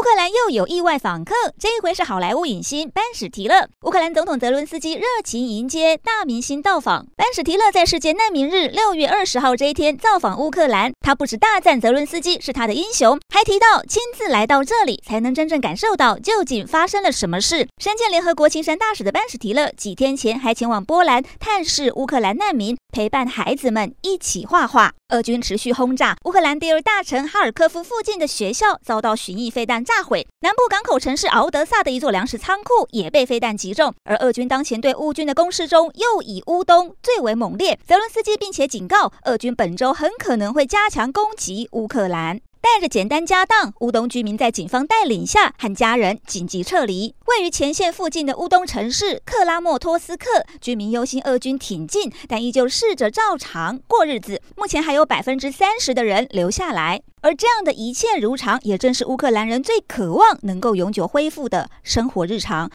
乌克兰又有意外访客，这一回是好莱坞影星班史提勒。乌克兰总统泽伦斯基热情迎接大明星到访。班史提勒在世界难民日六月二十号这一天造访乌克兰，他不止大赞泽伦斯基是他的英雄，还提到亲自来到这里才能真正感受到究竟发生了什么事。身兼联合国青山大使的班史提勒几天前还前往波兰探视乌克兰难民，陪伴孩子们一起画画。俄军持续轰炸乌克兰第二大城哈尔科夫附近的学校，遭到巡弋飞弹炸毁。南部港口城市敖德萨的一座粮食仓库也被飞弹击中。而俄军当前对乌军的攻势中，又以乌东最为猛烈。泽伦斯基并且警告，俄军本周很可能会加强攻击乌克兰。带着简单家当，乌东居民在警方带领下和家人紧急撤离。位于前线附近的乌东城市克拉莫托斯克，居民忧心俄军挺进，但依旧试着照常过日子。目前还有百分之三十的人留下来，而这样的一切如常，也正是乌克兰人最渴望能够永久恢复的生活日常。